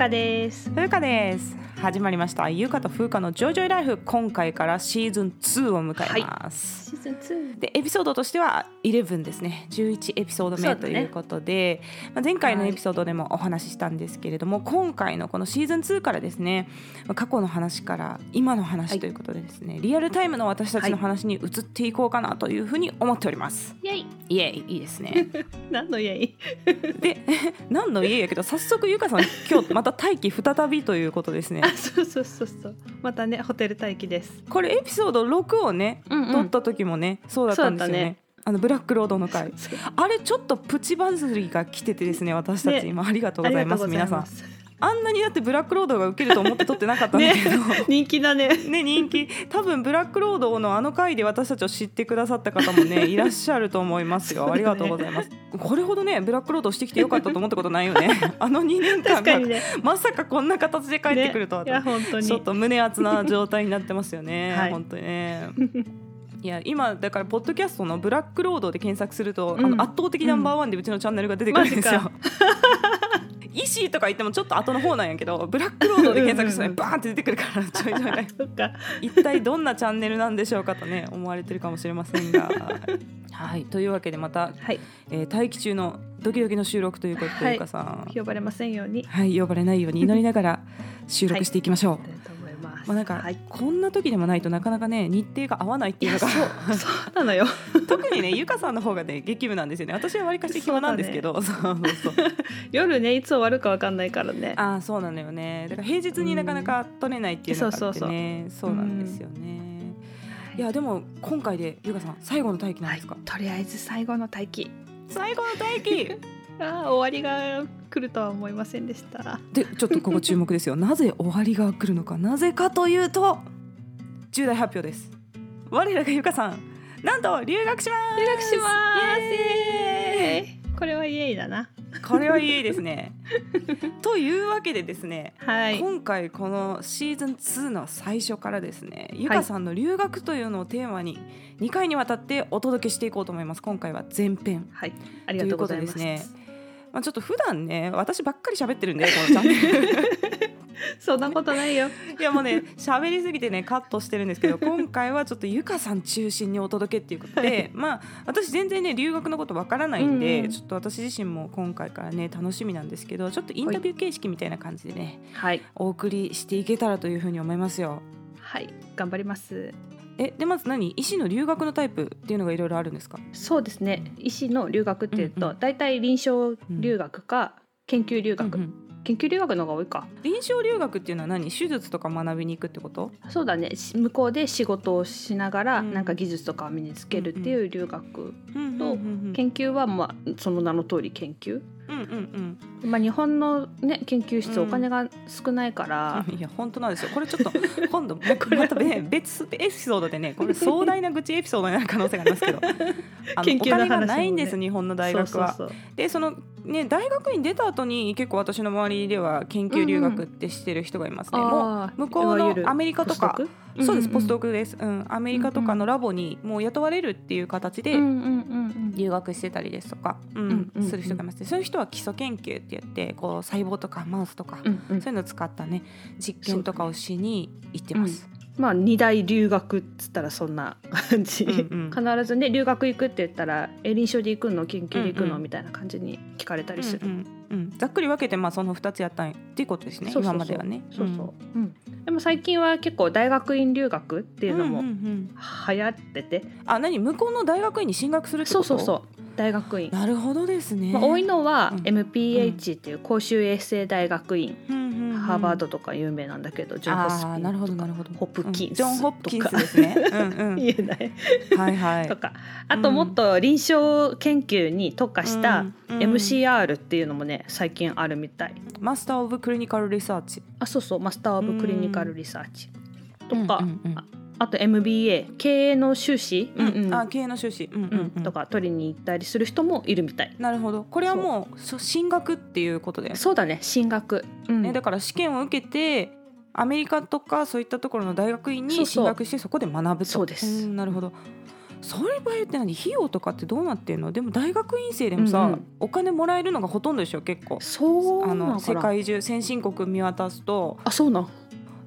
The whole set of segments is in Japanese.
かです。ふうかです。始まりました。ゆうかとふうかのジョイジョイライフ。今回からシーズン2を迎えます、シーズン2でエピソードとしては11ですね。11エピソード目ということで、まあ、前回のエピソードでもお話ししたんですけれども、今回のこのシーズン2からですねまあ過去の話から今の話ということでですね、リアルタイムの私たちの話に移っていこうかなというふうに思っております。イエイ。イエイ。いいですね。何のイエイ？で 何の家やけど早速ゆかさん今日また待機再びということですね。あそうそうそうそう。またねホテル待機です。これエピソード6をね、うんうん。撮った時もねそうだったんですよね。そうだったね。あのブラックロードの回。そうあれちょっとプチバズりが来ててですね私たち、ね。今ありがとうございます。皆さんあんなにだってブラックロードが受けると思って撮ってなかったんだけど、人気だね。ね人気。多分ブラックロードのあの回で私たちを知ってくださった方もね いらっしゃると思いますよ、ねありがとうございます。これほどねブラックロードしてきてよかったと思ったことないよね。あの2年間がね。まさかこんな形で帰ってくるとは、ねちょっと胸熱な状態になってますよね、はい。本当にね。いや今だからポッドキャストのブラックロードで検索すると、うん。あの圧倒的ナンバーワンでうちのチャンネルが出てくるんですよ。マ。イシーとか言ってもちょっと後の方なんやけどブラックロードで検索したらバーンって出てくるからちょいちょい。一体どんなチャンネルなんでしょうかとね思われてるかもしれませんが。はい。というわけでまた、はい。えー待機中のドキドキの収録ということで、はい。ゆかさん、呼ばれませんように。はい、呼ばれないように祈りながら収録していきましょう。したいと思います。まあなんか、はい。こんな時でもないとなかなかね日程が合わないっていうのがそうそうなのよ。特にねゆかさんの方がね激務なんですよね。私はわりかし暇なんですけど。そう,、そうそう 夜ねいつ終わるかわかんないからね。ああそうなのよね。だから平日になかなか取れないっていうのがあってね。そうなんですよね。いやでも今回でゆかさん最後の待機なんですか、とりあえず最後の待機。最後の待機。あー終わりが来るとは思いませんでした。でちょっとここ注目ですよ。なぜ終わりが来るのかなぜかというと重大発表です。我らがゆかさん。なんと留学します。留学します。これはイエイだな。これはいいですね。というわけでですね、はい。今回このシーズン2の最初からですねゆかさんの留学というのをテーマに2回にわたってお届けしていこうと思います。今回は前編。はい。ありがとうございます。ということですねまあ、ちょっと普段ね私ばっかり喋ってるんでこのチャンネル。そんなことないよ。いやもうね喋りすぎてねカットしてるんですけど今回はちょっとゆかさん中心にお届けっていうことで、はい。まあ私全然ね留学のことわからないんで、うんうん。ちょっと私自身も今回からね楽しみなんですけどちょっとインタビュー形式みたいな感じでねはい。お送りしていけたらというふうに思いますよ。はい。頑張りますえでまず何？医師の留学のタイプっていうのがいろいろあるんですか？そうですね。医師の留学っていううんうと大体臨床留学か研究留学、うんうん。研究留学の方が多いか。臨床留学っていうのは何？手術とか学びに行くってこと？そうだね。し向こうで仕事をしながら、うん。なんか技術とかを身につけるっていう留学、うんとうん。研究はまあその名の通り研究、うんうんまあ、日本の、ね、研究室うんお金が少ないから、うんいや本当なんですよ。これちょっと今度 またね別エピソードでねこれ壮大な愚痴エピソードになる可能性がありますけど。あのねお金がないんです日本の大学は。そうそうでそのね大学院出た後に結構私の周りでは研究留学ってしてる人がいますね。そうもうあー向こうのアメリカとかそうですポスドククです、うん、アメリカとかのラボにもう雇われるっていう形で留学してたりですとか、うんする人がいます。ねそういう人は基礎研究って言ってこう細胞とかマウスとか、そういうのを使ったね実験とかをしに行ってます。まあ二大留学っつったらそんな感じ、うんうん。必ずね留学行くって言ったらえ臨床で行くの？研究で行くの、うんうん。みたいな感じに聞かれたりする、うんうんうん。ざっくり分けてまあその2つやったんっていうことですね今まではね。そうそう、うん。でも最近は結構大学院留学っていうのもんんうん。流行ってて、あ何？向こうの大学院に進学するってこと？そうそうそう大学院、なるほどですね。まあ、多いのはうん。MPH っていう公衆衛生大学院、ハーバードとか有名なんだけど、ジョン・ホスキンなるほどなるほど。ホプキンスうん。ジョン・ホプキンスですね。うんうん。言えない。はいはい。とか。あともっと臨床研究に特化した MCR っていうのもね最近あるみたい。マスター・オブ・クリニカル・リサーチ。あそうそう。マスター・オブ・クリニカル・リサーチ。とか、うんうん。うんああと MBA 経営の修士、うんうん。うんあ経営の修士、うんうんううん。んとか取りに行ったりする人もいるみたい。なるほど。これはもうそ進学っていうことで、そうだね。進学、うん。ね、だから試験を受けてアメリカとかそういったところの大学院に進学してそこで学ぶと。そうです。んなるほど。そういう場合って何？費用とかってどうなってんの？でも大学院生でもさ、うんうん。お金もらえるのがほとんどでしょ結構。そうあの世界中先進国見渡すと。あそうなん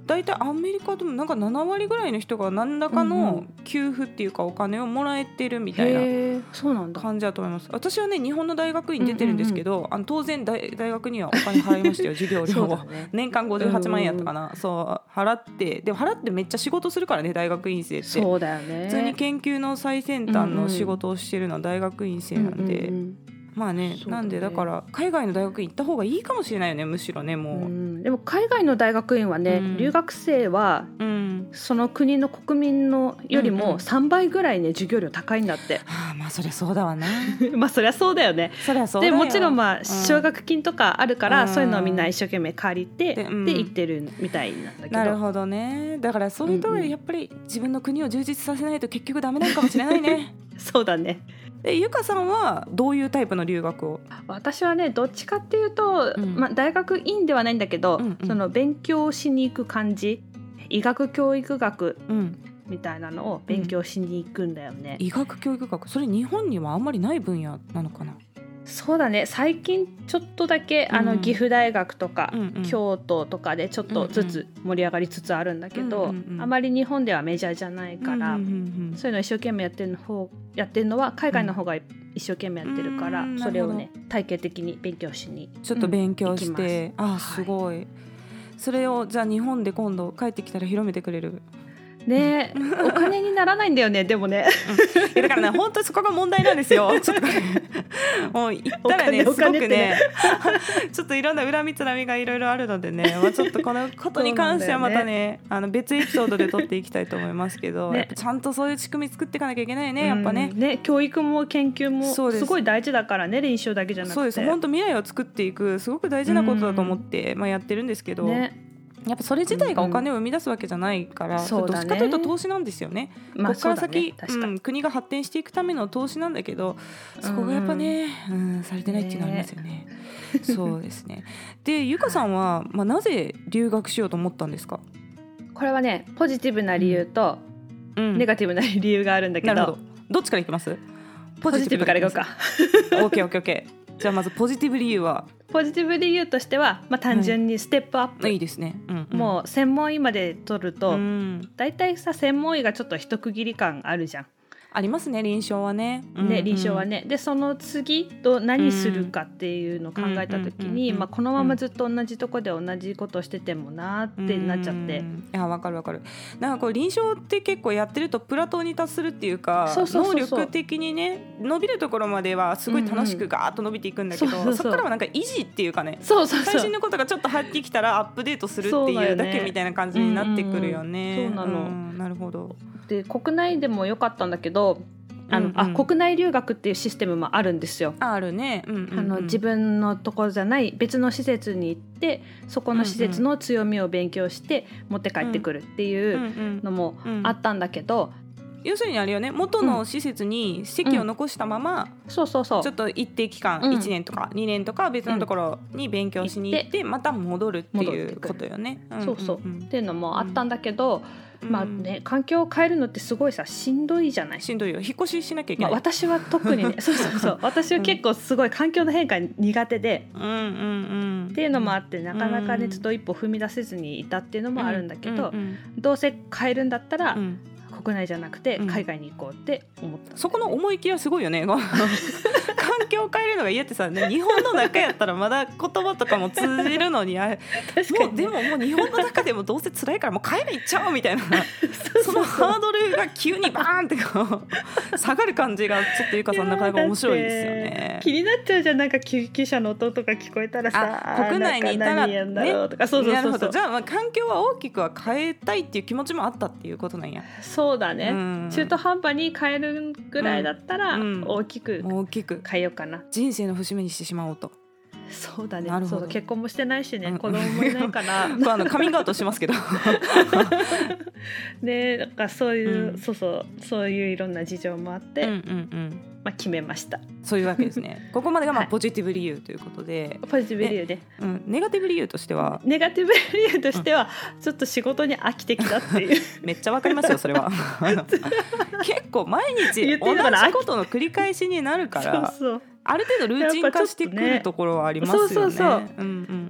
大体アメリカでもなんか7割ぐらいの人が何らかうんうのん。給付っていうかお金をもらえてるみたいなへえそうなんだ。感じだと思います。私はね日本の大学院出てるんですけど、あの当然大大学にはお金払いましたよ 授業料を。だね。年間58万円やったかな、そう払ってでも払ってめっちゃ仕事するからね大学院生って。そうだよね。普通に研究の最先端の仕事をしてるのは大学院生なんで、うんうんまあねね。なんでだから海外の大学院行った方がいいかもしれないよねむしろねうんもう、うん。でも海外の大学院はね、うん。留学生はうん。その国の国民のよりうんうん。も3倍ぐらいね授業料高いんだって。はあまあそりゃそうだわな。まあそりゃそうだよね。そりゃそうでもちろんまあ奨学金とかあるから、うん。そういうのをみんな一生懸命借りて、で行ってるみたいなんだけど。なるほどね。だからそういうところやっぱり自分の国を充実させないと結局ダメなのかもしれないね そうだね。えゆかさんはどういうタイプの留学を？私はねどっちかっていうと、うん。まあ、大学院ではないんだけど、うんうん。その勉強しに行く感じ。医学教育学うん。みたいなのを勉強しに行くんだよね、医学教育学？それ日本にはあんまりない分野なのかな？そうだね。最近ちょっとだけあうん。の岐阜大学とか、うんうん。京都とかでちょっとずつ盛り上がりつつあるんだけど、うんうんうん。あまり日本ではメジャーじゃないから、うんうんうんそういうの一生懸命やってるの方やってるのは海外の方が一生懸命やってるから、うん。それをね体系的に勉強しにちょっと勉強しうんて、あす。すごい、それをじゃあ日本で今度帰ってきたら広めてくれる？ね。えお金にならないんだよね でもね。いやだからね本当にそこが問題なんですよ。ちょっともう言ったらねすごくね ちょっといろんな恨みつらみがいろいろあるのでね、まあ、ちょっとこのことに関してはまたねあの別エピソードで撮っていきたいと思いますけど、ね。ちゃんとそういう仕組み作っていかなきゃいけないねやっぱね。うん。ね教育も研究もす。すごい大事だからね臨床だけじゃなくて。そうです。本当未来を作っていくすごく大事なことだと思って、まあ、やってるんですけど、ねやっぱそれ自体がお金を生み出すわけじゃないから、そうだね。どっちかというと投資なんですよね。まあここから先、確かに。うん、国が発展していくための投資なんだけどそこがやっぱね、うんされてないっていうのはありますよね。そうですね。でゆかさんは、まあ、なぜ留学しようと思ったんですか、これはねポジティブな理由とうん。ネガティブな理由があるんだけど。ど。っちからいきます？ポジティブからいこうか。オッケーオッケーオッケーじゃあまずポジティブ理由は、ポジティブ理由としては、まあ、単純にステップアップ、いいですね、うんうん、もう専門医まで取ると、うん。大体さ専門医がちょっと一区切り感あるじゃん、ありますね臨床はね。ねうんうん。臨床はね。でその次と何するかっていうのを考えた時にまあこのままずっと同じとこで同じことをしててもなーってなっちゃって。うんいやわかるわかる。なんかこう臨床って結構やってるとプラトーに達するっていうか能力的にね伸びるところまではすごい楽しくガーッと伸びていくんだけど、そこからはなんか維持っていうかねそうそう最新のことがちょっと入ってきたらアップデートするっていうだけみたいな感じになってくるよね。うんうんうんそうなの。んなるほど。で国内でも良かったんだけどあの、うんうんあ国内留学っていうシステムもあるんですよ。ああるね。うんうんうんあの自分のところじゃない別の施設に行ってそこの施設の強みを勉強して持って帰ってくるってうんいううんのもあったんだけど、要するにあれよね元の施設に席を残したまま、そうそうそう。ちょっと一定期間、うん。1年とか2年とか別のところに勉強しに行って、また戻るっていうことよね。そうそう。っていうのもあったんだけど、うん。まあね環境を変えるのってすごいさしんどいじゃない？しんどいよ。引っ越ししなきゃいけまあ、ない。私は特にね そうそうそう。私は結構すごい環境の変化苦手で、うんうんうん、っていうのもあってなかなかねうんちょっと一歩踏み出せずにいたっていうのもあるんだけど、うんうん。どうせ変えるんだったら、うん国内じゃなくてうん。海外に行こうって思った。んだよね、そこの思い切りはすごいよね。環境を変えるのが嫌ってさ、ね、日本の中やったらまだ言葉とかも通じるのにあもうでももう日本の中でもどうせ辛いからもう海外行っちゃおうみたいな。そのハードルが急にバーンってこう 下がる感じがちょっとゆかさんなかなか面白いですよね。気になっちゃうじゃん。なんか救急車の音とか聞こえたらさあ国内にいたらなんか何やんだろうとか、そうそう。なるほど。じゃあまあ環境は大きくは変えたいっていう気持ちもあったっていうことなんや。そうだね、うん。中途半端に変えるぐらいだったらうん。大きく大きく。変えようかな、人生の節目にしてしまおうと。そうだね。なるほど。そう結婚もしてないしね、うん。子供もいないから。あのカミングアウトしますけど。でだからそういう、うん。そうそうそういういろんな事情もあって、うんうんうん。まあ、決めました。そういうわけですね。ここまでがまあはい。ポジティブ理由ということで、ポジティブ理由で、うん、ネガティブ理由としては？ネガティブ理由としては、ちょっと仕事に飽きてきたっていう。めっちゃわかりますよそれは。結構毎日同じことの繰り返しになるから、ある程度ルーチン化してくるところはありますよね。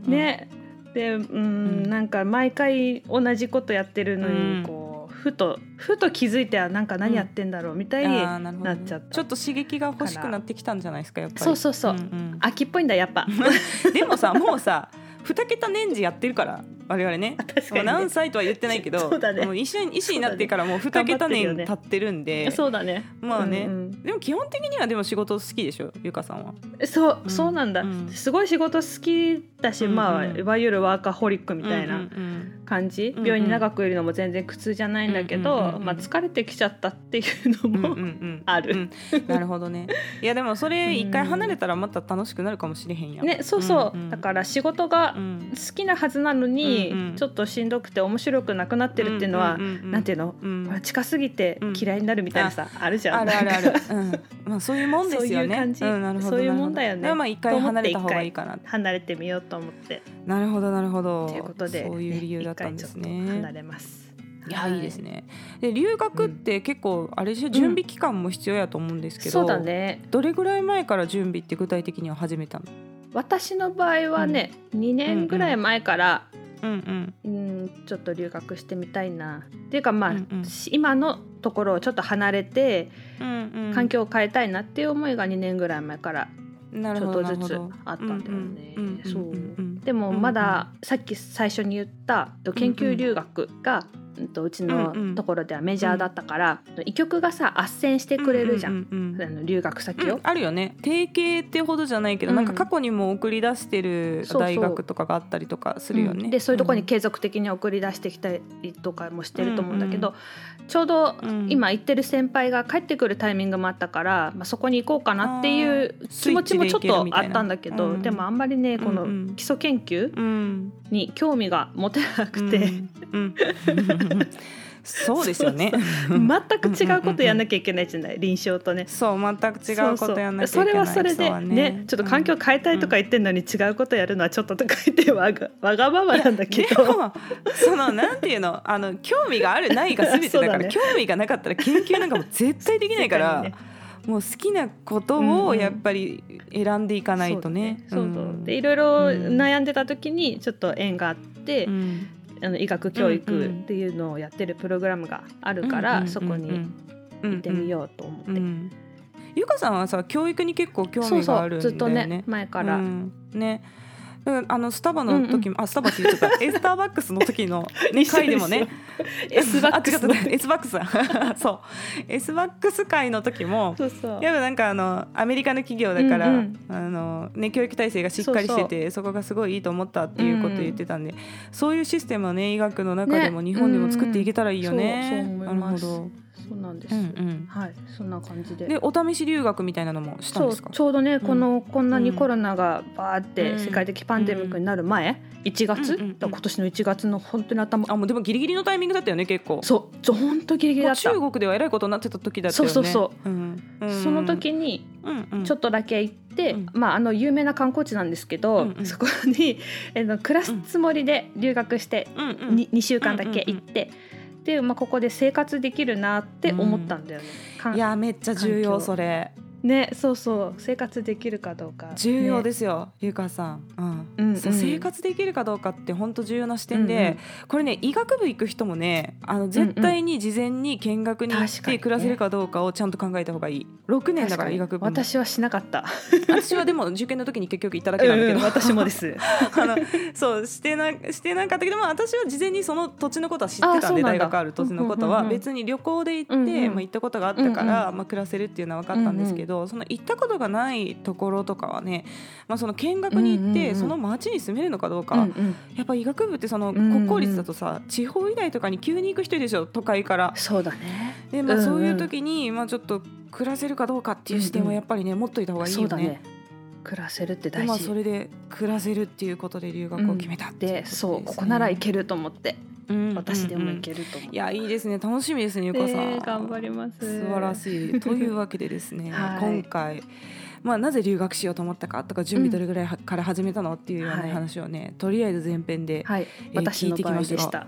ね。でうん、うん。なんか毎回同じことやってるのに、うん。こうふとふと気づいてはなんか何やってんだろうみたいになっちゃった、ちょっと刺激が欲しくなってきたんじゃないですかやっぱり。そうそうそう、んうん。秋っぽいんだやっぱ。でもさもうさ二桁年次やってるから我々ね。確かにね。何歳とは言ってないけどそうだね。もう医師医師になってからもう二桁年経ってるんで、そうだね。まあね、うんうんでも基本的にはでも仕事好きでしょ？ゆかさんは。そう、うん。そうなんだ、うん。すごい仕事好きだし、うんうんまあいわゆるワーカホリックみたいなうんうん感じ、うんうん。病院に長くいるのも全然苦痛じゃないんだけど、うんうんまあ、疲れてきちゃったっていうのも、うんうんある。うん。なるほどね。いやでもそれ一回離れたらまた楽しくなるかもしれへんやん。ねそうそう、んん。だから仕事がうん。好きなはずなのに、うんうん。ちょっとしんどくて面白くなくなってるっていうのは、んんんなんていうの、うん。近すぎてうん。嫌いになるみたいなさ、あ。るじゃん。あるあるある。うん、まあそういうもんですよね。そういう感じ。ん、なるほどそういうもんだよね。まあ一回離れた方がいいかな。離れてみようと思って。なるほどなるほどということでそういう理由だったんです一回ちょっと離ねれます。いやいいですね。で留学って結構あれでしょ？準備期間も必要やと思うんですけど、そうだね。どれぐらい前から準備って具体的には始めたの？私の場合はね、2年ぐらい前から、うんうん。うん、ちょっと留学してみたいな。っていうかまあ、うんうん。し今のところをちょっと離れてうんうん。環境を変えたいなっていう思いが2年ぐらい前からちょっとずつあったんだよね。うんうんうんそううんうん。でもまださっき最初に言ったと研究留学が、うんとうちのところではメジャーだったから、医局がさ斡旋してくれるじゃん、うんうんうんあの留学先を。うんあるよね。提携ってほどじゃないけど、うん。なんか過去にも送り出してる大学とかがあったりとかするよね。うん。でそういうところに継続的に送り出してきたりとかもしてると思うんだけど、ちょうどうん。今行ってる先輩が帰ってくるタイミングもあったから、まあ、そこに行こうかなっていう気持ちもちょっとあったんだけど、うんでもあんまりねこの基礎研究うん。に興味が持てなくて、そうですよね。全く違うことやんなきゃいけないじゃない？臨床とね。そう全く違うことやんなきゃいけない。それはそれでうはね。ちょっと環境変えたいとか言ってんのに違うことやるのはちょっととか言ってわがわがままなんだけでどもそのなんていうの？あの興味があるないが全てだからね。興味がなかったら研究なんかも絶対できないから、もう好きなことをやっぱり選んでいかないとね。そうだねそうそう。うんでいろいろ悩んでた時にちょっと縁があって、うんあの医学教育っていうのをやってるプログラムがあるから、そこに行ってみようと思って、うんうんゆかさんはさ教育に結構興そうそ味があるんだよね。うずっとね前から、うんあのスタバの時も、あスタバって言っちゃった。エスターバックスの時の、ね、回でもね。S バックス。のあ違った S バックス。だ そう。S バックス会の時もそうそう。やっぱなんかあのアメリカの企業だから、うんうん。あのね、教育体制がしっかりしててそこがすごいいいと思ったっていうことを言ってたんで、そういうシステムをね医学の中でもね。日本でも作っていけたらいいよね。うんうん。なるほそうなんです、ど、うんうん、はいそんな感じで。でお試し留学みたいなのもしたんですか？ちょうどね、このこんなにうん。コロナがバーってうん。世界的パンデミックになる前、1月、うんうんうん今年の1月の本当に頭。あもうでもギリギリのタイミングだったよね結構。そう本当ギリギリだった。中国ではえらいことになってた時だったよね。そうそうそう。うんうん。その時にうんうん。ちょっとだけ行って、うん。まああの有名な観光地なんですけど、うんうん。そこにえの暮らすつもりで留学して、うんうん。に 2, 週間だけ行って、で、まあ、ここで生活できるなって思ったんだよね。かん。いやめっちゃ重要それねそうそう生活できるかどうか、重要す、ですよ、ゆかさん、うん。うんうん。そう生活できるかどうかって本当重要な視点で、うんうん。これね医学部行く人もねあの絶対に事前に見学に行って暮らせるかどうかをちゃんと考えた方がいい。6年だから医学部。も私はしなかった。私はでも受験の時に結局行っただけなんだけど、うん私もですあのそうしてなしてなかったけど、まあ、私は事前にその土地のことは知ってたんで大学ある土地のことは。うんうんうんうん別に旅行で行って、うんうん。まあ、行ったことがあったから、うん。まあ、暮らせるっていうのは分かったんですけど、その行ったことがないところとかはね、まあ、その見学に行って、うんうんうんその町に住めるのかどうか、うんうん。やっぱ医学部ってそのんうん国公立だとさ、地方医大とかに急に行く人でしょ都会から。そうだね。でまあ、うんうん。そういう時に、まあ、ちょっと暮らせるかどうかっていう視点はやっぱりね、持っといた方がいいよね。そうだね。暮らせるって大でまあ、事それで暮らせるっていうことで留学を決めたっていうことでそうここならいけると思って、うん私でもいる、けると思って、いやいいですね。楽しみですねゆかさん、えー頑張ります。素晴らしい。というわけでですね、はい。今回。まあ、なぜ留学しようと思ったかとか準備どれぐらいはから始めたのっていうようなはい。話をね、とりあえず前編で、はい。えー聞いてきまた。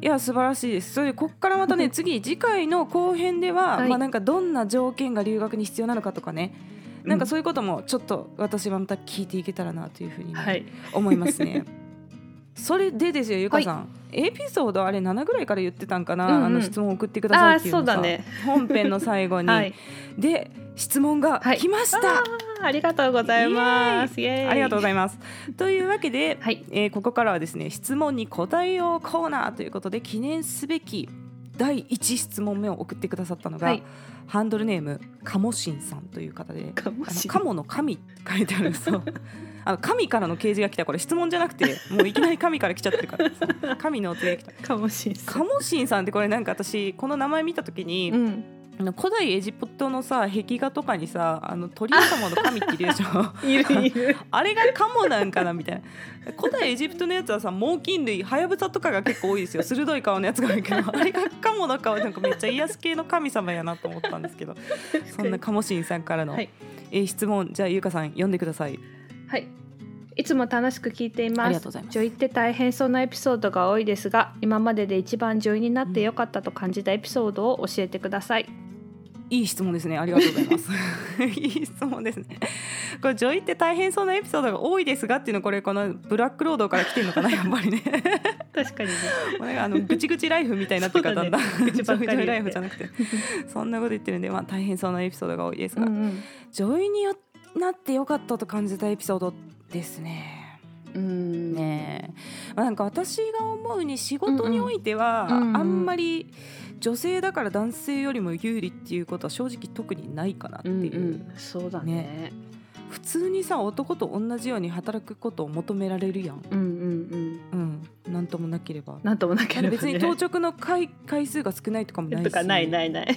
いや素晴らしいです。それでここからまたね 次次回の後編では、はい。まあ、なんかどんな条件が留学に必要なのかとかね。なんかそういうこともちょっと私はまた聞いていけたらなというふうにね、はい。思いますね。それでですよゆかさん、エピソードあれ7ぐらいから言ってたんかな、うんうん。あの質問を送ってくださいっていうのさ。ね。本編の最後に、はい。で質問がはい。来ました、あーありがとうございます。ありがとうございます。というわけで、はい。えーここからはですね質問に答えようコーナーということで記念すべき第1質問目を送ってくださったのが、はい。ハンドルネームカモシンさんという方でかもしあのカモの神って書いてあるそう あの神からの掲示が来た。これ質問じゃなくてもういきなり神から来ちゃってるから 神のお告げが来た。かもしれカモシンさんってこれなんか私この名前見た時に、うんあの古代エジプトのさ壁画とかにさあの鳥様の神っているでしょ？い るいる。あれがカモなんかなみたいな。古代エジプトのやつはさ猛禽類ハヤブサとかが結構多いですよ。鋭い顔のやつが多いけど あれがカモの顔なんかめっちゃ癒す系の神様やなと思ったんですけど。そんなカモシンさんからの、はい。えー質問。じゃあゆうかさん読んでください。はい。いつも楽しく聞いています。ありがとうございます。女医って大変そうなエピソードが多いですが、今までで一番女医になってよかったと感じたエピソードを教えてください。いい質問ですね。ありがとうございます。いい質問ですね。これ女医って大変そうなエピソードが多いですがっていうのこれこのブラックロードから来てるのかな やっぱりね。確かにね。これがあのぐちぐちライフみたいになってるからだ。んだんそうだね。愚痴ばっかり言ってライフじゃなくて。そんなこと言ってるんで、まあ、大変そうなエピソードが多いですが、うん女医によなってよかったと感じたエピソードですね。うん。うん。ねえ、まあ、なんか私が思うに仕事においては、あんまり女性だから男性よりも有利っていうことは正直特にないかなっていう、うんうん。そうだね。普通にさ男と同じように働くことを求められるやん、うんうんうん。うん、なんともなければ。なんともなければ、ね。別に当直の回回数が少ないとかもないしとかないないない。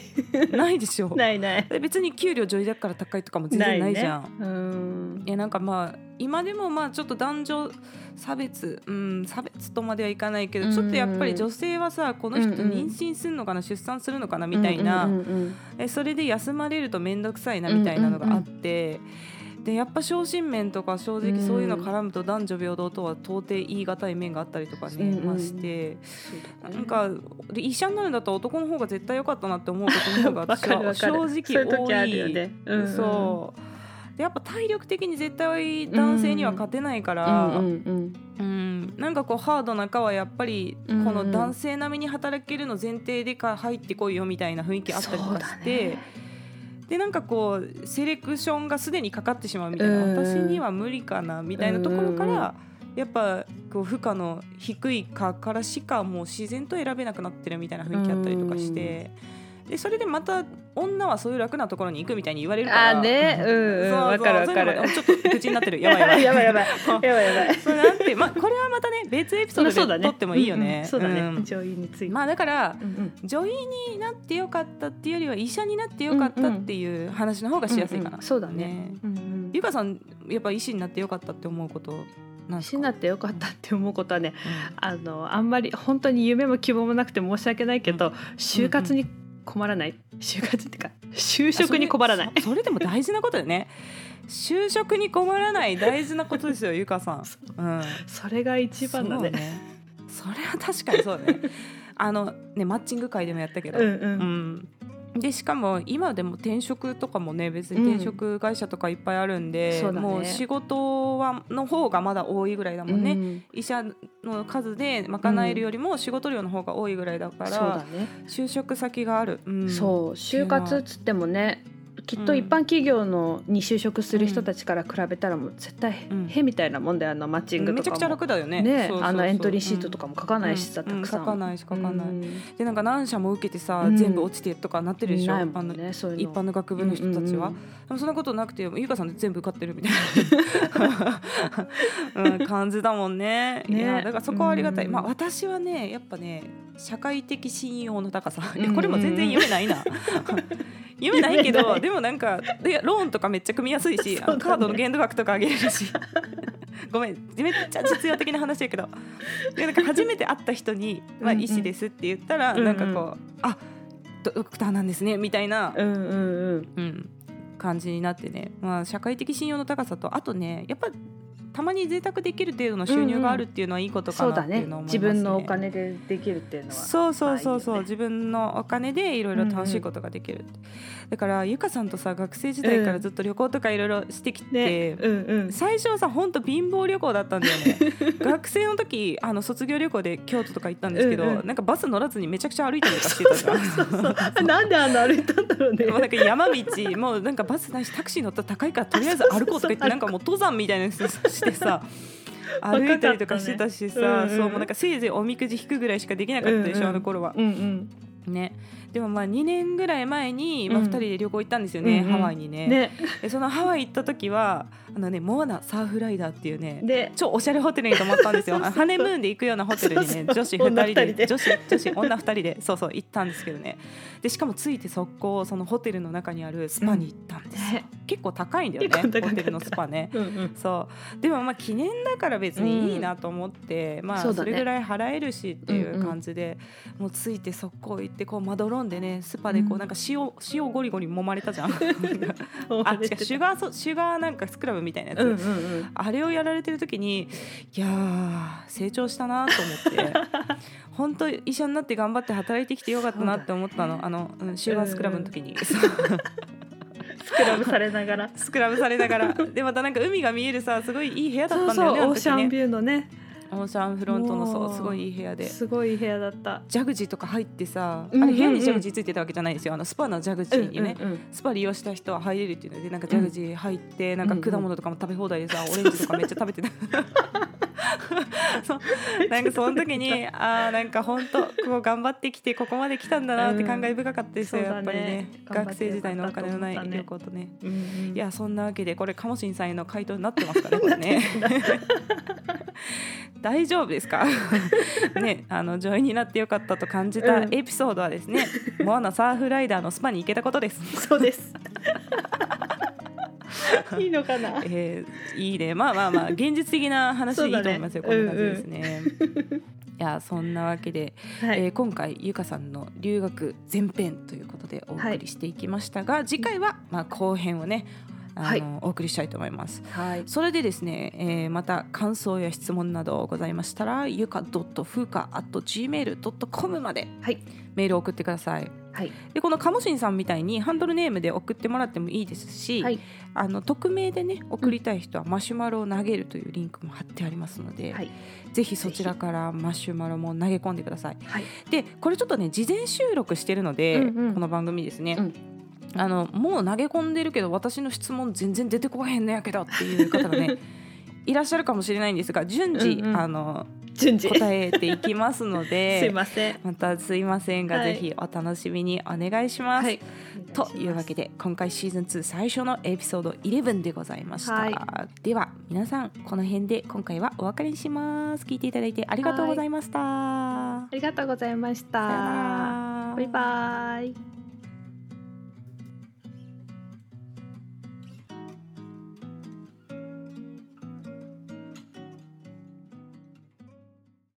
ない でしょないない。で別に給料女医だから高いとかも全然ないじゃん、ね。うんい。やなんかまあ今でもまあちょっと男女差別うん差別とまではいかないけど、うんちょっとやっぱり女性はさこの人うんうん妊娠するのかな、出産するのかなみたいな、うんうんうんえそれで休まれると面倒くさいなみたいなのがあって。でやっぱ昇進面とか正直そういうの絡むと男女平等とは到底言い難い面があったりとかね、うん。うんまして。そうだねなんかで医者になるんだったら男の方が絶対良かったなって思うことの方が 正直多い。ね。うんうん。そう。でやっぱ体力的に絶対男性には勝てないから、うんうんうん。なんかこうハードな科はやっぱりこうんうん。の男性並みに働けるの前提でか入ってこいよみたいな雰囲気あったりとかして、でなんかこうセレクションがすでにかかってしまうみたいな、うん私には無理かなみたいなところから、やっぱこう負荷の低い科からしかもう自然と選べなくなってるみたいな雰囲気あったりとかして。でそれでまた女はそういう楽なところに行くみたいに言われるからあーねうんわかるわかるちょっと口になってるやばいやばい やばいやばい やばいやばい。そうなんて、まあ、これはまたね別エピソードで撮ってもいいよね。うんうんそうだね。ん上位について。まあだからうんうん女医になってよかったっていうよりは医者になってよかったっていう話の方がしやすいかな。うんうんそうだね。うんうんゆかさんやっぱ医師になってよかったって思うことなんですか？医師になってよかったって思うことはね、うんあのあんまり本当に夢も希望もなくて申し訳ないけど、就活に困らない？就活ってか就職に困らない？そ れでも大事なことだよね。就職に困らない大事なことですよゆかさん。うん。それが一番だね。そうそれは確かにそうだね。あのねマッチング会でもやったけど、うんうんうんでしかも今でも転職とかもね別に転職会社とかいっぱいあるんで、そうだね。もう仕事はの方がまだ多いぐらいだもんね、うん。医者の数で賄えるよりも仕事量の方が多いぐらいだから、そうだね、就職先がある、うん。そう。就活っつってもねきっと一般企業のに就職する人たちから比べたらもう絶対うん。へみたいなもんだよあのマッチングとかも。めちゃくちゃ楽だよね。ねあのエントリーシートとかも書かないしさ、うんたくさん、うん書かないし書かない。うん。でなんか何社も受けてさ、うん。全部落ちてとかなってるでしょ？ねそういうの。一般の学部の人たちは、でもそんなことなくてゆかさんって全部受かってるみたいな、うん、感じだもんね。いねやだからそこはありがたい、うん。まあ私はねやっぱね社会的信用の高さ、これも全然夢ないな。夢ないけどでもなんかでローンとかめっちゃ組みやすいし、ね。カードの限度額とか上げれるし。ごめんめっちゃ実用的な話やけど。でなんか初めて会った人に「まあ、うんうん。医師です」って言ったら、うんうん。なんかこう「あドドクターなんですね」みたいな、うんうんうん。うん、感じになってね、まあ、社会的信用の高さとあとねやっぱたまに贅沢できる程度の収入があるっていうのはいいことかなっていそうだねうのを思いますね。自分のお金でできるっていうのは。そうそうそうそう、ね。自分のお金でいろいろ楽しいことができる、だからゆかさんとさ学生時代からずっと旅行とかいろいろしてきて、ねうんうん。最初はさ本当貧乏旅行だったんだよね。学生の時あの卒業旅行で京都とか行ったんですけど、うんうん。なんかバス乗らずにめちゃくちゃ歩いたりとかしてたじゃん。なんであの歩いたんだろうね。もうなんか山道もうなんかバスないしタクシー乗ったら高いからとりあえず歩こうとか言ってなんかもう登山みたいなやつしてさ 歩いたりとかしてたしさ、ねうんうん。そうもうなんかせいぜいおみくじ引くぐらいしかできなかったでしょ、うんうん。あの頃は。うんね、でもまあ2年ぐらい前に、まあ、うん。2人で旅行行ったんですよね、うんうん。ハワイにね。うんね。でそのハワイ行った時はあのねモアナサーフライダーっていうねで。超おしゃれホテルに泊まったんですよ。ハネムーンで行くようなホテルにね女子2人で女二人で。女子女子女2人でそうそう行ったんですけどね。でしかもついて速攻そのホテルの中にあるスパに行ったんですよ、ね。結構高いんだよねホテルのスパね。うんうん。そう。でもまあ記念だから別にいいなと思って、まあそれぐらい払えるしっていう感じで、もうついて速攻行ってこうまどろんでねスパでこううん。なんか塩塩ゴリゴリ揉まれたじゃん。あ違うシュうガーソシュガーなんかスクラブみたいなやつ、んうんうん。あれをやられてる時にいやー成長したなと思って。本当医者になって頑張って働いてきてよかったなって思ったの、あの、うん、シュガースクラブの時に、スクラブされながら。スクラブされながら。でまたなんか海が見えるさすごいいい部屋だったそうんだよねあの時そうオーシャンねビューのねオーシャンフロントのそもう。うすごいいい部屋で。すごい部屋だった。ジャグジーとか入ってさ、あれ部屋にジャグジーついてたわけじゃないですよ。あのスパのジャグジーにね、スパ利用した人は入れるっていうのでなんかジャグジー入って、なんか果物とかも食べ放題でさ、オレンジとかめっちゃ食べてたなんかその時にあーなんか本当こう頑張ってきてここまで来たんだなって感慨深かったですよ、うんやっぱりね。学生時代のお金のない旅行とね。うん。うんいやそんなわけでこれカモシンさんへの回答になってますかねこれね。大丈夫ですか？ねあの上位になってよかったと感じたうん。エピソードはですね、モアナサーフライダーのスパに行けたことです。そうです いいのかな？えーいいね。まあまあまあ現実的な話でいいと思いますよ、ねこんな感じですね。いやそんなわけで、はい、えー今回ゆかさんの留学前編ということでお送りしていきましたが、次回はまあ後編をねあの、はい。お送りしたいと思います。はい。それでですね、えーまた感想や質問などございましたらゆか .fuka.gmail.com まではい。メールを送ってください。はい。でこのカモシンさんみたいにハンドルネームで送ってもらってもいいですし、はい。あの匿名でね送りたい人はマシュマロを投げるというリンクも貼ってありますので、はい。ぜひそちらからマシュマロも投げ込んでください。はい。でこれちょっとね事前収録してるので、うんうん。この番組ですね、うん。あのもう投げ込んでるけど私の質問全然出てこへんのやけどっていう方がね いらっしゃるかもしれないんですが順次、うんうんあの順次。答えていきますので すいません。またすいませんが、はい。ぜひお楽しみにお願いします。はい。というわけで今回シーズン2最初のエピソード11でございました、はい。では皆さんこの辺で今回はお別れにします。聞いていただいてありがとうございました、ありがとうございました。バイバイ